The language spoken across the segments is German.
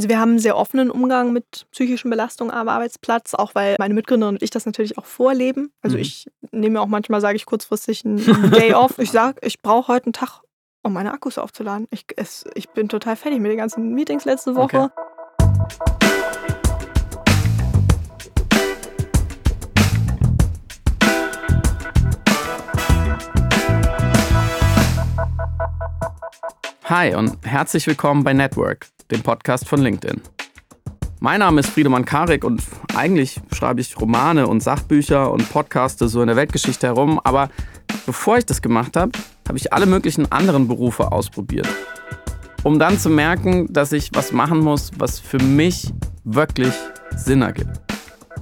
Also wir haben einen sehr offenen Umgang mit psychischen Belastungen am Arbeitsplatz, auch weil meine Mitgründerin und ich das natürlich auch vorleben. Also mhm. ich nehme mir auch manchmal, sage ich kurzfristig einen Day off. Ich sage, ich brauche heute einen Tag, um meine Akkus aufzuladen. Ich, es, ich bin total fertig mit den ganzen Meetings letzte Woche. Okay. Hi und herzlich willkommen bei Network, dem Podcast von LinkedIn. Mein Name ist Friedemann Karik und eigentlich schreibe ich Romane und Sachbücher und Podcaste so in der Weltgeschichte herum, aber bevor ich das gemacht habe, habe ich alle möglichen anderen Berufe ausprobiert. Um dann zu merken, dass ich was machen muss, was für mich wirklich Sinn ergibt.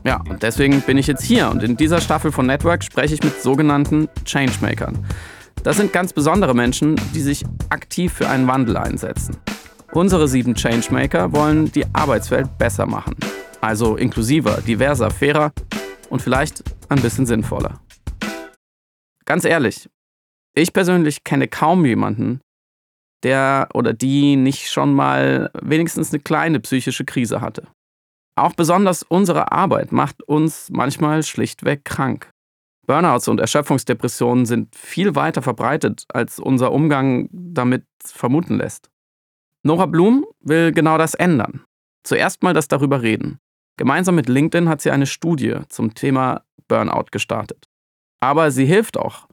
Ja, und deswegen bin ich jetzt hier und in dieser Staffel von Network spreche ich mit sogenannten Changemakern. Das sind ganz besondere Menschen, die sich aktiv für einen Wandel einsetzen. Unsere sieben Changemaker wollen die Arbeitswelt besser machen. Also inklusiver, diverser, fairer und vielleicht ein bisschen sinnvoller. Ganz ehrlich, ich persönlich kenne kaum jemanden, der oder die nicht schon mal wenigstens eine kleine psychische Krise hatte. Auch besonders unsere Arbeit macht uns manchmal schlichtweg krank. Burnouts und Erschöpfungsdepressionen sind viel weiter verbreitet, als unser Umgang damit vermuten lässt. Nora Blum will genau das ändern. Zuerst mal das darüber reden. Gemeinsam mit LinkedIn hat sie eine Studie zum Thema Burnout gestartet. Aber sie hilft auch.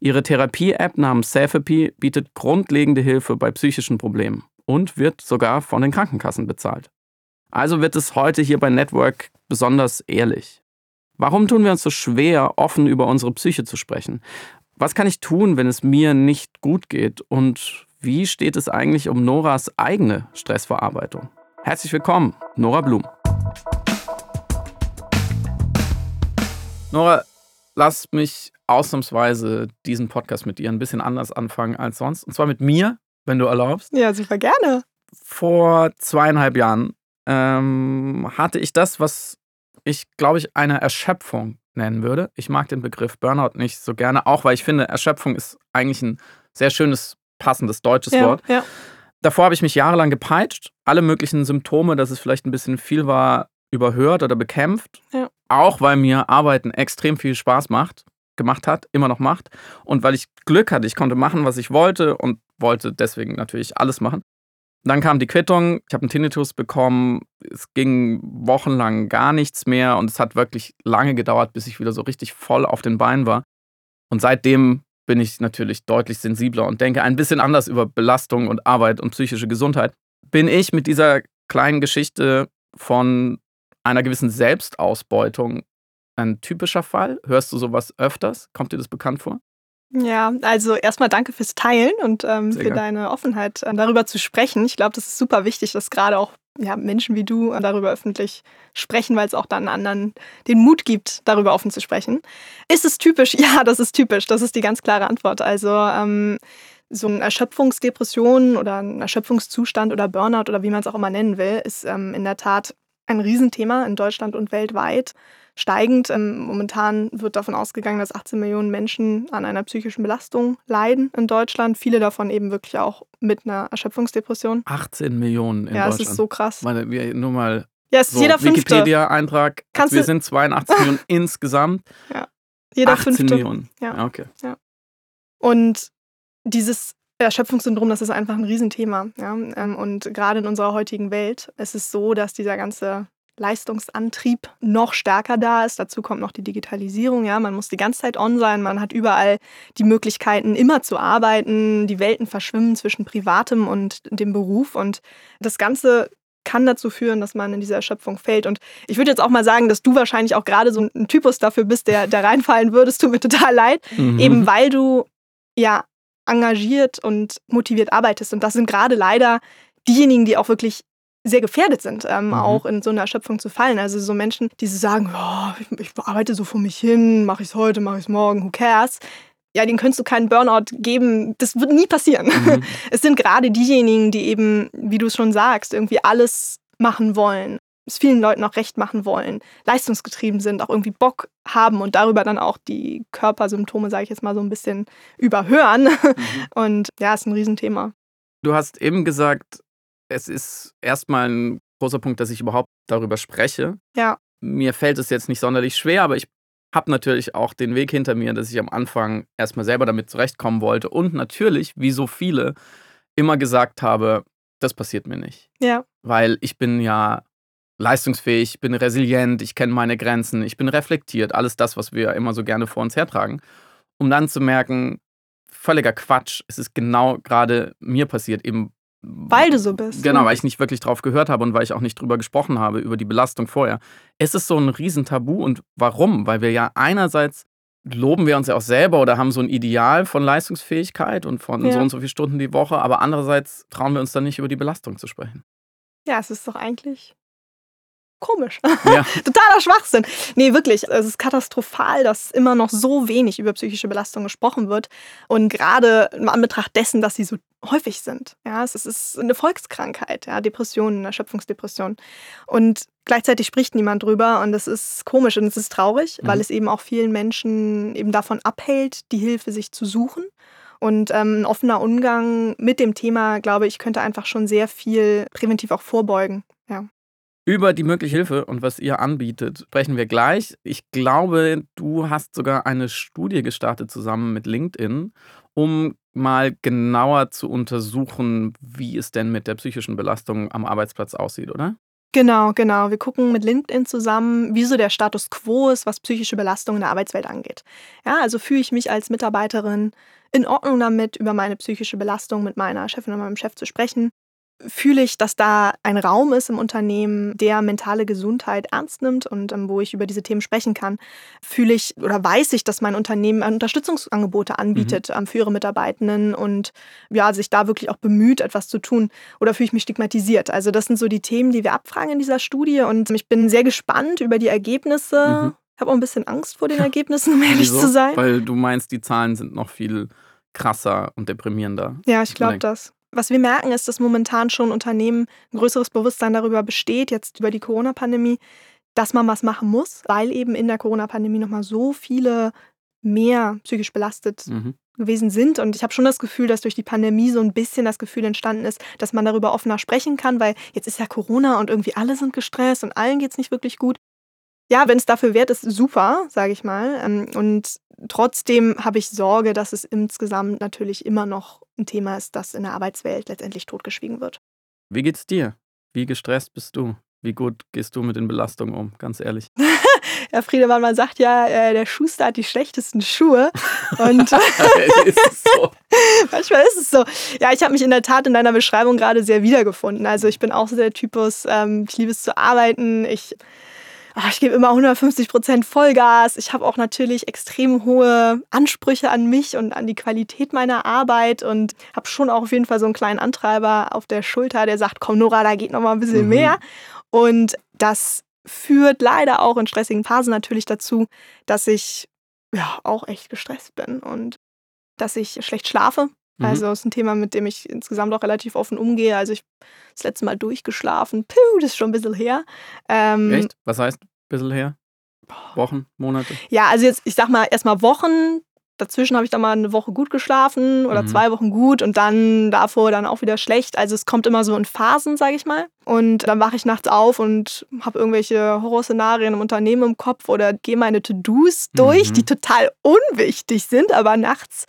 Ihre Therapie-App namens Selfie bietet grundlegende Hilfe bei psychischen Problemen und wird sogar von den Krankenkassen bezahlt. Also wird es heute hier bei Network besonders ehrlich. Warum tun wir uns so schwer, offen über unsere Psyche zu sprechen? Was kann ich tun, wenn es mir nicht gut geht? Und wie steht es eigentlich um Noras eigene Stressverarbeitung? Herzlich willkommen, Nora Blum. Nora, lass mich ausnahmsweise diesen Podcast mit dir ein bisschen anders anfangen als sonst. Und zwar mit mir, wenn du erlaubst. Ja, super gerne. Vor zweieinhalb Jahren ähm, hatte ich das, was ich, glaube ich, eine Erschöpfung nennen würde. Ich mag den Begriff Burnout nicht so gerne, auch weil ich finde, Erschöpfung ist eigentlich ein sehr schönes, passendes deutsches ja, Wort. Ja. Davor habe ich mich jahrelang gepeitscht, alle möglichen Symptome, dass es vielleicht ein bisschen viel war, überhört oder bekämpft. Ja. Auch weil mir Arbeiten extrem viel Spaß macht, gemacht hat, immer noch macht. Und weil ich Glück hatte, ich konnte machen, was ich wollte und wollte deswegen natürlich alles machen. Dann kam die Quittung, ich habe einen Tinnitus bekommen, es ging wochenlang gar nichts mehr und es hat wirklich lange gedauert, bis ich wieder so richtig voll auf den Beinen war. Und seitdem bin ich natürlich deutlich sensibler und denke ein bisschen anders über Belastung und Arbeit und psychische Gesundheit. Bin ich mit dieser kleinen Geschichte von einer gewissen Selbstausbeutung ein typischer Fall? Hörst du sowas öfters? Kommt dir das bekannt vor? Ja, also erstmal danke fürs Teilen und ähm, für gern. deine Offenheit, äh, darüber zu sprechen. Ich glaube, das ist super wichtig, dass gerade auch ja, Menschen wie du darüber öffentlich sprechen, weil es auch dann anderen den Mut gibt, darüber offen zu sprechen. Ist es typisch? Ja, das ist typisch. Das ist die ganz klare Antwort. Also ähm, so eine Erschöpfungsdepression oder ein Erschöpfungszustand oder Burnout oder wie man es auch immer nennen will, ist ähm, in der Tat ein Riesenthema in Deutschland und weltweit steigend. Ähm, momentan wird davon ausgegangen, dass 18 Millionen Menschen an einer psychischen Belastung leiden in Deutschland. Viele davon eben wirklich auch mit einer Erschöpfungsdepression. 18 Millionen in ja, Deutschland. Ja, es ist so krass. Meine, wir, nur mal ja, es ist so, jeder fünfte. Wikipedia-Eintrag. Wir sind 82 Millionen insgesamt. Ja. Jeder 18 fünfte. Millionen. Ja. Okay. Ja. Und dieses Erschöpfungssyndrom, das ist einfach ein Riesenthema. Ja? Ähm, und gerade in unserer heutigen Welt ist es so, dass dieser ganze Leistungsantrieb noch stärker da ist. Dazu kommt noch die Digitalisierung. Ja, man muss die ganze Zeit on sein. Man hat überall die Möglichkeiten, immer zu arbeiten. Die Welten verschwimmen zwischen Privatem und dem Beruf. Und das Ganze kann dazu führen, dass man in diese Erschöpfung fällt. Und ich würde jetzt auch mal sagen, dass du wahrscheinlich auch gerade so ein Typus dafür bist, der da reinfallen würdest. Tut mir total leid. Mhm. Eben weil du ja engagiert und motiviert arbeitest. Und das sind gerade leider diejenigen, die auch wirklich sehr gefährdet sind, ähm, mhm. auch in so eine Erschöpfung zu fallen. Also so Menschen, die so sagen, oh, ich, ich arbeite so vor mich hin, mache ich es heute, mache ich es morgen, who cares? Ja, denen könntest du keinen Burnout geben. Das wird nie passieren. Mhm. Es sind gerade diejenigen, die eben, wie du es schon sagst, irgendwie alles machen wollen, es vielen Leuten auch recht machen wollen, leistungsgetrieben sind, auch irgendwie Bock haben und darüber dann auch die Körpersymptome, sage ich jetzt mal so ein bisschen überhören. Mhm. Und ja, ist ein Riesenthema. Du hast eben gesagt, es ist erstmal ein großer Punkt, dass ich überhaupt darüber spreche. Ja. Mir fällt es jetzt nicht sonderlich schwer, aber ich habe natürlich auch den Weg hinter mir, dass ich am Anfang erstmal selber damit zurechtkommen wollte und natürlich, wie so viele, immer gesagt habe, das passiert mir nicht. Ja. Weil ich bin ja leistungsfähig, bin resilient, ich kenne meine Grenzen, ich bin reflektiert, alles das, was wir immer so gerne vor uns hertragen, um dann zu merken, völliger Quatsch, es ist genau gerade mir passiert, eben weil du so bist. Genau, weil ich nicht wirklich drauf gehört habe und weil ich auch nicht drüber gesprochen habe, über die Belastung vorher. Es ist so ein Riesentabu und warum? Weil wir ja einerseits loben wir uns ja auch selber oder haben so ein Ideal von Leistungsfähigkeit und von ja. so und so viele Stunden die Woche, aber andererseits trauen wir uns dann nicht über die Belastung zu sprechen. Ja, es ist doch eigentlich komisch. Ja. Totaler Schwachsinn. Nee, wirklich. Es ist katastrophal, dass immer noch so wenig über psychische Belastung gesprochen wird. Und gerade im Anbetracht dessen, dass sie so häufig sind. Ja, es ist eine Volkskrankheit, ja, Depressionen, Erschöpfungsdepression. Und gleichzeitig spricht niemand drüber und das ist komisch und es ist traurig, mhm. weil es eben auch vielen Menschen eben davon abhält, die Hilfe sich zu suchen. Und ähm, ein offener Umgang mit dem Thema, glaube ich, könnte einfach schon sehr viel präventiv auch vorbeugen. Ja. Über die mögliche Hilfe und was ihr anbietet, sprechen wir gleich. Ich glaube, du hast sogar eine Studie gestartet zusammen mit LinkedIn, um mal genauer zu untersuchen, wie es denn mit der psychischen Belastung am Arbeitsplatz aussieht, oder? Genau, genau. Wir gucken mit LinkedIn zusammen, wie so der Status quo ist, was psychische Belastung in der Arbeitswelt angeht. Ja, also fühle ich mich als Mitarbeiterin in Ordnung damit, über meine psychische Belastung mit meiner Chefin oder meinem Chef zu sprechen? Fühle ich, dass da ein Raum ist im Unternehmen, der mentale Gesundheit ernst nimmt und ähm, wo ich über diese Themen sprechen kann. Fühle ich oder weiß ich, dass mein Unternehmen Unterstützungsangebote anbietet mhm. ähm, für ihre Mitarbeitenden und ja, sich da wirklich auch bemüht, etwas zu tun? Oder fühle ich mich stigmatisiert? Also das sind so die Themen, die wir abfragen in dieser Studie und ich bin sehr gespannt über die Ergebnisse. Mhm. Ich habe auch ein bisschen Angst vor den Ergebnissen, um ehrlich Wieso? zu sein. Weil du meinst, die Zahlen sind noch viel krasser und deprimierender. Ja, ich glaube das. Was wir merken, ist, dass momentan schon Unternehmen ein größeres Bewusstsein darüber besteht, jetzt über die Corona-Pandemie, dass man was machen muss, weil eben in der Corona-Pandemie nochmal so viele mehr psychisch belastet mhm. gewesen sind. Und ich habe schon das Gefühl, dass durch die Pandemie so ein bisschen das Gefühl entstanden ist, dass man darüber offener sprechen kann, weil jetzt ist ja Corona und irgendwie alle sind gestresst und allen geht es nicht wirklich gut. Ja, wenn es dafür wert ist, super, sage ich mal. Ähm, und trotzdem habe ich Sorge, dass es insgesamt natürlich immer noch ein Thema ist, das in der Arbeitswelt letztendlich totgeschwiegen wird. Wie geht's dir? Wie gestresst bist du? Wie gut gehst du mit den Belastungen um, ganz ehrlich? ja, Friedemann, man sagt ja, äh, der Schuster hat die schlechtesten Schuhe. Und ist so? manchmal ist es so. Ja, ich habe mich in der Tat in deiner Beschreibung gerade sehr wiedergefunden. Also ich bin auch so der Typus, ähm, ich liebe es zu arbeiten. Ich ach, ich gebe immer 150 Prozent Vollgas. Ich habe auch natürlich extrem hohe Ansprüche an mich und an die Qualität meiner Arbeit und habe schon auch auf jeden Fall so einen kleinen Antreiber auf der Schulter, der sagt, komm Nora, da geht noch mal ein bisschen mhm. mehr. Und das führt leider auch in stressigen Phasen natürlich dazu, dass ich ja auch echt gestresst bin und dass ich schlecht schlafe. Mhm. Also ist ein Thema, mit dem ich insgesamt auch relativ offen umgehe. Also ich das letzte Mal durchgeschlafen. Puh, das ist schon ein bisschen her. Ähm, Echt? Was heißt ein bisschen her? Wochen, Monate? Ja, also jetzt, ich sag mal, erstmal Wochen. Dazwischen habe ich dann mal eine Woche gut geschlafen oder mhm. zwei Wochen gut und dann davor dann auch wieder schlecht. Also es kommt immer so in Phasen, sage ich mal. Und dann wache ich nachts auf und habe irgendwelche Horrorszenarien im Unternehmen im Kopf oder gehe meine To-Dos durch, mhm. die total unwichtig sind, aber nachts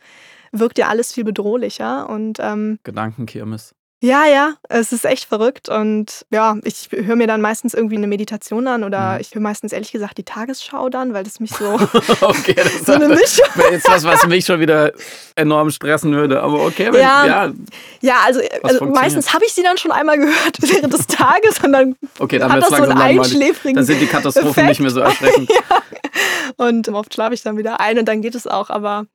wirkt ja alles viel bedrohlicher. Und, ähm, Gedankenkirmes. Ja, ja, es ist echt verrückt. Und ja, ich höre mir dann meistens irgendwie eine Meditation an oder mhm. ich höre meistens ehrlich gesagt die Tagesschau dann, weil das mich so. okay, das so eine Mischung. jetzt was, was mich schon wieder enorm stressen würde. Aber okay, wenn, ja, ja. Ja, also, also meistens habe ich sie dann schon einmal gehört während des Tages und dann, okay, dann hat das so einen einschläfrigen. Dann sind die Katastrophen Effekt. nicht mehr so erschreckend. ja. Und oft schlafe ich dann wieder ein und dann geht es auch. Aber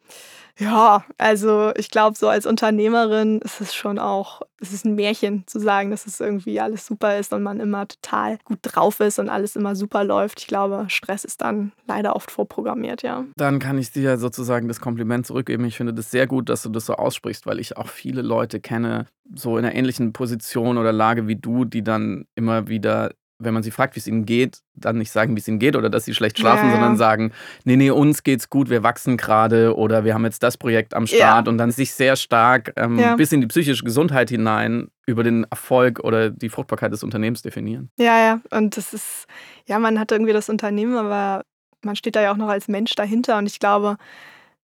ja, also ich glaube, so als Unternehmerin ist es schon auch, es ist ein Märchen zu sagen, dass es irgendwie alles super ist und man immer total gut drauf ist und alles immer super läuft. Ich glaube, Stress ist dann leider oft vorprogrammiert, ja. Dann kann ich dir sozusagen das Kompliment zurückgeben. Ich finde das sehr gut, dass du das so aussprichst, weil ich auch viele Leute kenne, so in einer ähnlichen Position oder Lage wie du, die dann immer wieder wenn man sie fragt, wie es ihnen geht, dann nicht sagen, wie es ihnen geht oder dass sie schlecht schlafen, Ja, ja. sondern sagen, nee, nee, uns geht's gut, wir wachsen gerade oder wir haben jetzt das Projekt am Start und dann sich sehr stark ähm, Ja. bis in die psychische Gesundheit hinein über den Erfolg oder die Fruchtbarkeit des Unternehmens definieren. Ja, ja. Und das ist, ja, man hat irgendwie das Unternehmen, aber man steht da ja auch noch als Mensch dahinter. Und ich glaube,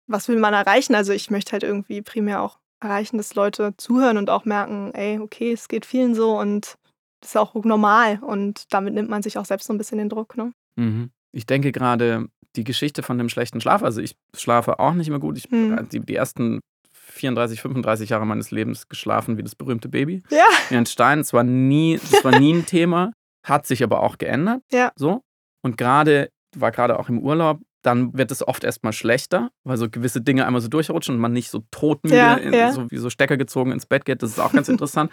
was will man erreichen? Also ich möchte halt irgendwie primär auch erreichen, dass Leute zuhören und auch merken, ey, okay, es geht vielen so und das ist auch normal. Und damit nimmt man sich auch selbst so ein bisschen den Druck, ne? Mhm. Ich denke gerade die Geschichte von dem schlechten Schlaf, also ich schlafe auch nicht mehr gut. Ich Mhm. habe die, die ersten 34, 35 Jahre meines Lebens geschlafen wie das berühmte Baby. Ja. Wie ein Stein. Es war nie, das war nie ein Thema, hat sich aber auch geändert. Ja. So. Und gerade, war gerade auch im Urlaub, dann wird es oft erstmal schlechter, weil so gewisse Dinge einmal so durchrutschen und man nicht so todmüde, Ja, in, ja. so wie so Stecker gezogen ins Bett geht. Das ist auch ganz interessant.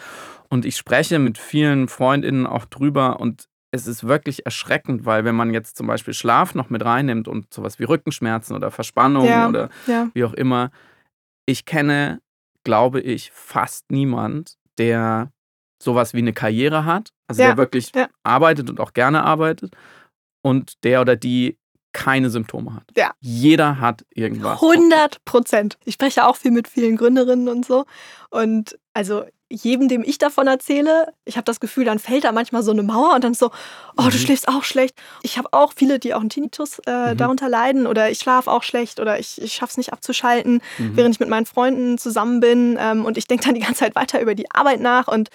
Und ich spreche mit vielen FreundInnen auch drüber und es ist wirklich erschreckend, weil wenn man jetzt zum Beispiel Schlaf noch mit reinnimmt und sowas wie Rückenschmerzen oder Verspannung Ja. oder Ja. wie auch immer, ich kenne, glaube ich, fast niemand, der sowas wie eine Karriere hat, also Ja, der wirklich arbeitet und auch gerne arbeitet und der oder die keine Symptome hat. Ja. Jeder hat irgendwas. 100 Prozent. Ich spreche auch viel mit vielen Gründerinnen und so. Und also jedem, dem ich davon erzähle, ich habe das Gefühl, dann fällt da manchmal so eine Mauer und dann so, oh, Mhm. du schläfst auch schlecht. Ich habe auch viele, die auch einen Tinnitus äh, Mhm. darunter leiden oder ich schlafe auch schlecht oder ich, ich schaffe es nicht abzuschalten, Mhm. während ich mit meinen Freunden zusammen bin. Ähm, und ich denke dann die ganze Zeit weiter über die Arbeit nach. Und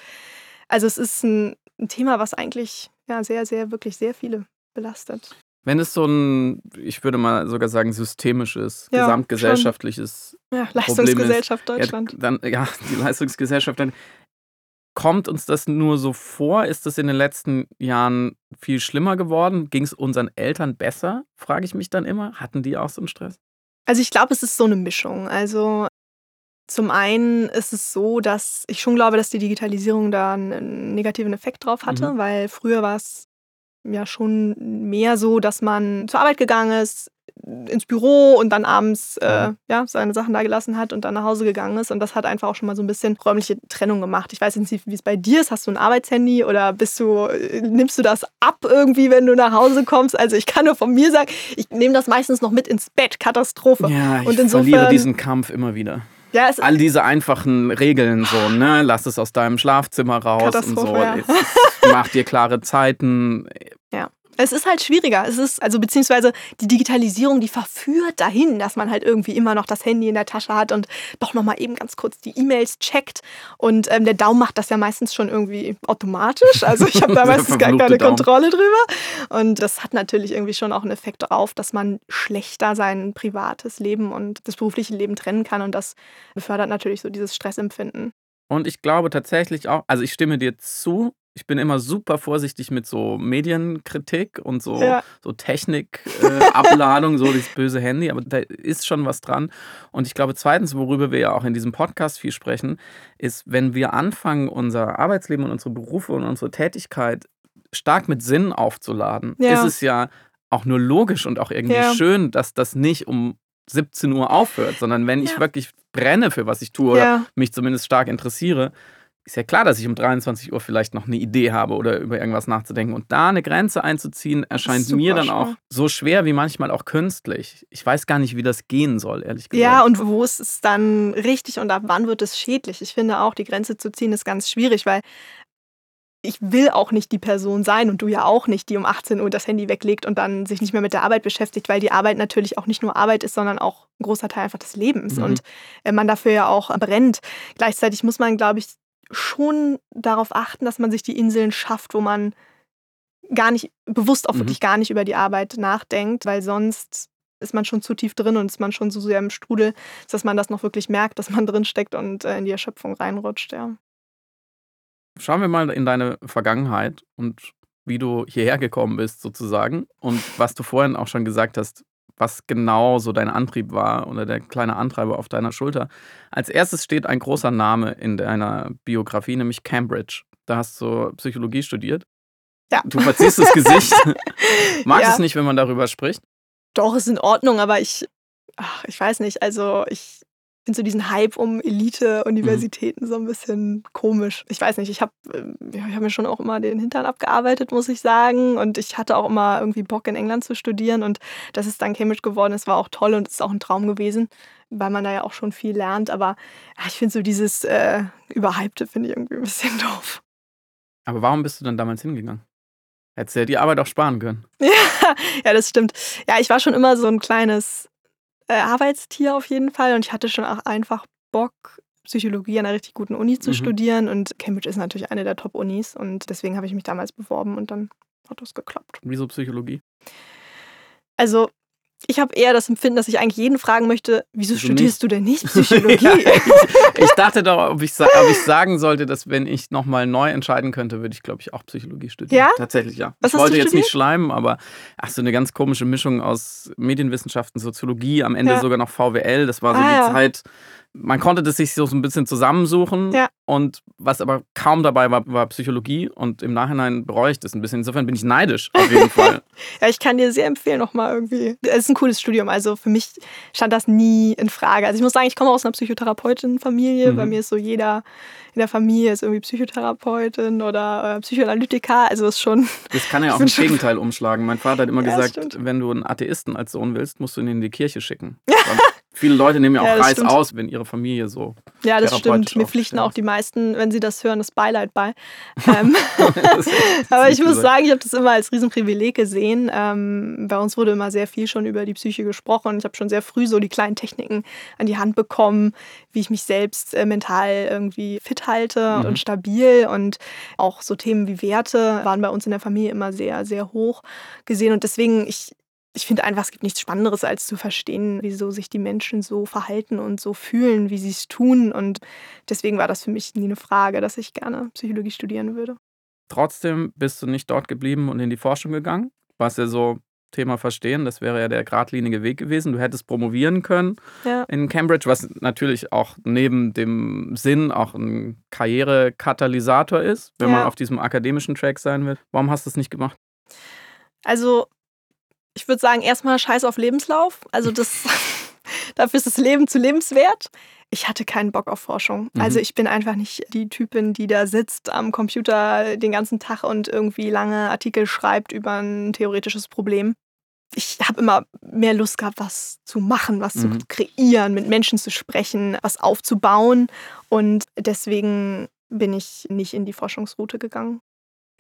also es ist ein, ein Thema, was eigentlich ja sehr, sehr, wirklich sehr viele belastet. Wenn es so ein, ich würde mal sogar sagen, systemisches, Ja, gesamtgesellschaftliches Ja, Leistungsgesellschaft Ja, Deutschland. dann, ja, die Leistungsgesellschaft, dann kommt uns das nur so vor? Ist das in den letzten Jahren viel schlimmer geworden? Ging es unseren Eltern besser? Frage ich mich dann immer. Hatten die auch so einen Stress? Also ich glaube, es ist so eine Mischung. Also zum einen ist es so, dass ich schon glaube, dass die Digitalisierung da einen negativen Effekt drauf hatte, Mhm. weil früher war es ja schon mehr so, dass man zur Arbeit gegangen ist, ins Büro und dann abends äh, ja, seine Sachen da gelassen hat und dann nach Hause gegangen ist. Und das hat einfach auch schon mal so ein bisschen räumliche Trennung gemacht. Ich weiß jetzt nicht, wie es bei dir ist. Hast du ein Arbeitshandy oder bist du, äh, nimmst du das ab irgendwie, wenn du nach Hause kommst? Also ich kann nur von mir sagen, ich nehme das meistens noch mit ins Bett. Katastrophe. Ja, ich Und insofern- verliere diesen Kampf immer wieder. Ja, All diese einfachen Regeln, so, ne? Lass es aus deinem Schlafzimmer raus und so. Ja. Mach dir klare Zeiten. Es ist halt schwieriger. Es ist, also beziehungsweise die Digitalisierung, die verführt dahin, dass man halt irgendwie immer noch das Handy in der Tasche hat und doch nochmal eben ganz kurz die E-Mails checkt. Und ähm, der Daumen macht das ja meistens schon irgendwie automatisch. Also ich habe da meistens gar keine Daumen. Kontrolle drüber. Und das hat natürlich irgendwie schon auch einen Effekt darauf, dass man schlechter sein privates Leben und das berufliche Leben trennen kann. Und das befördert natürlich so dieses Stressempfinden. Und ich glaube tatsächlich auch, also ich stimme dir zu, ich bin immer super vorsichtig mit so Medienkritik und so, Ja. so Technikabladung, äh, so dieses böse Handy, aber da ist schon was dran. Und ich glaube, zweitens, worüber wir ja auch in diesem Podcast viel sprechen, ist, wenn wir anfangen, unser Arbeitsleben und unsere Berufe und unsere Tätigkeit stark mit Sinn aufzuladen, Ja. ist es ja auch nur logisch und auch irgendwie Ja. schön, dass das nicht um 17 Uhr aufhört, sondern wenn ich wirklich brenne für was ich tue oder mich zumindest stark interessiere, ist ja klar, dass ich um 23 Uhr vielleicht noch eine Idee habe oder über irgendwas nachzudenken. Und da eine Grenze einzuziehen, erscheint mir dann schwer. auch so schwer wie manchmal auch künstlich. Ich weiß gar nicht, wie das gehen soll, ehrlich gesagt. Ja, und wo ist es dann richtig und ab wann wird es schädlich? Ich finde auch, die Grenze zu ziehen ist ganz schwierig, weil ich will auch nicht die Person sein und du ja auch nicht, die um 18 Uhr das Handy weglegt und dann sich nicht mehr mit der Arbeit beschäftigt, weil die Arbeit natürlich auch nicht nur Arbeit ist, sondern auch ein großer Teil einfach des Lebens Mhm. und äh, man dafür ja auch brennt. Gleichzeitig muss man, glaube ich, schon darauf achten, dass man sich die Inseln schafft, wo man gar nicht, bewusst auch Mhm. wirklich gar nicht über die Arbeit nachdenkt, weil sonst ist man schon zu tief drin und ist man schon so sehr im Strudel, dass man das noch wirklich merkt, dass man drin steckt und äh, in die Erschöpfung reinrutscht, ja. Schauen wir mal in deine Vergangenheit und wie du hierher gekommen bist, sozusagen. Und was du vorhin auch schon gesagt hast, was genau so dein Antrieb war oder der kleine Antreiber auf deiner Schulter. Als erstes steht ein großer Name in deiner Biografie, nämlich Cambridge. Da hast du Psychologie studiert. Ja. Du verziehst das Gesicht. Mag Ja. es nicht, wenn man darüber spricht. Doch, ist in Ordnung, aber ich, ach, ich weiß nicht, also ich finde so diesen Hype um Elite-Universitäten mhm. so ein bisschen komisch. Ich weiß nicht, ich habe ich hab mir schon auch immer den Hintern abgearbeitet, muss ich sagen. Und ich hatte auch immer irgendwie Bock, in England zu studieren. Und dass es dann Cambridge geworden ist, war auch toll und ist auch ein Traum gewesen, weil man da ja auch schon viel lernt. Aber ja, ich finde so dieses äh, Überhypte, finde ich irgendwie ein bisschen doof. Aber warum bist du dann damals hingegangen? Hättest du ja die Arbeit auch sparen können. Ja, ja, das stimmt. Ja, ich war schon immer so ein kleines äh, Arbeitstier auf jeden Fall und ich hatte schon auch einfach Bock, Psychologie an einer richtig guten Uni zu mhm. studieren und Cambridge ist natürlich eine der Top-Unis und deswegen habe ich mich damals beworben und dann hat das geklappt. Wieso Psychologie? Also ich habe eher das Empfinden, dass ich eigentlich jeden fragen möchte, wieso du studierst nicht? du denn nicht Psychologie? ich dachte doch, ob ich, ob ich, sagen sollte, dass wenn ich nochmal neu entscheiden könnte, würde ich, glaube ich, auch Psychologie studieren. Ja? Tatsächlich, ja. Was ich wollte jetzt nicht schleimen, aber ach, so eine ganz komische Mischung aus Medienwissenschaften, Soziologie, am Ende ja. sogar noch VWL. Das war so ah, die ja. Zeit, man konnte das sich so ein bisschen zusammensuchen. Ja. Und was aber kaum dabei war, war Psychologie. Und im Nachhinein bereue ich das ein bisschen. Insofern bin ich neidisch, auf jeden Fall. ja, ich kann dir sehr empfehlen, nochmal irgendwie. Es ist ein cooles Studium. Also für mich stand das nie in Frage. Also ich muss sagen, ich komme aus einer Psychotherapeutin-Familie. Mhm. Bei mir ist so jeder in der Familie ist irgendwie Psychotherapeutin oder äh, Psychoanalytiker. Also ist schon. Das kann ja auch ins Gegenteil umschlagen. Mein Vater hat immer ja, gesagt, wenn du einen Atheisten als Sohn willst, musst du ihn in die Kirche schicken. Viele Leute nehmen ja auch ja, Reis stimmt. aus, wenn ihre Familie so. Ja, das stimmt. Mir pflichten auch die meisten, wenn sie das hören, das Beileid bei. Ähm, aber ich muss gesagt. sagen, ich habe das immer als Riesenprivileg gesehen. Ähm, bei uns wurde immer sehr viel schon über die Psyche gesprochen. Ich habe schon sehr früh so die kleinen Techniken an die Hand bekommen, wie ich mich selbst äh, mental irgendwie fit halte mhm. und stabil. Und auch so Themen wie Werte waren bei uns in der Familie immer sehr, sehr hoch gesehen. Und deswegen, ich, ich finde einfach, es gibt nichts Spannenderes, als zu verstehen, wieso sich die Menschen so verhalten und so fühlen, wie sie es tun. Und deswegen war das für mich nie eine Frage, dass ich gerne Psychologie studieren würde. Trotzdem bist du nicht dort geblieben und in die Forschung gegangen, was ja so Thema Verstehen, das wäre ja der geradlinige Weg gewesen. Du hättest promovieren können ja. in Cambridge, was natürlich auch neben dem Sinn auch ein Karrierekatalysator ist, wenn ja. man auf diesem akademischen Track sein will. Warum hast du es nicht gemacht? Also ich würde sagen, erstmal Scheiß auf Lebenslauf. Also das, dafür ist das Leben zu lebenswert. Ich hatte keinen Bock auf Forschung. Mhm. Also ich bin einfach nicht die Typin, die da sitzt am Computer den ganzen Tag und irgendwie lange Artikel schreibt über ein theoretisches Problem. Ich habe immer mehr Lust gehabt, was zu machen, was mhm. zu kreieren, mit Menschen zu sprechen, was aufzubauen. Und deswegen bin ich nicht in die Forschungsroute gegangen.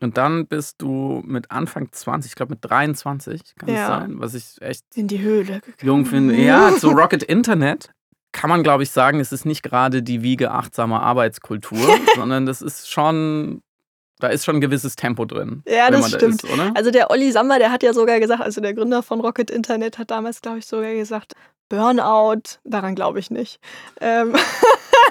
Und dann bist du mit Anfang 20, ich glaube mit 23, kann ja. es sein, was ich echt in die Höhle gegangen. jung finde. Ja, zu Rocket Internet kann man, glaube ich, sagen, es ist nicht gerade die Wiege achtsamer Arbeitskultur, sondern das ist schon, da ist schon ein gewisses Tempo drin. Ja, das stimmt. Da ist, also der Olli Samba, der hat ja sogar gesagt, also der Gründer von Rocket Internet hat damals, glaube ich, sogar gesagt, Burnout, daran glaube ich nicht. Ähm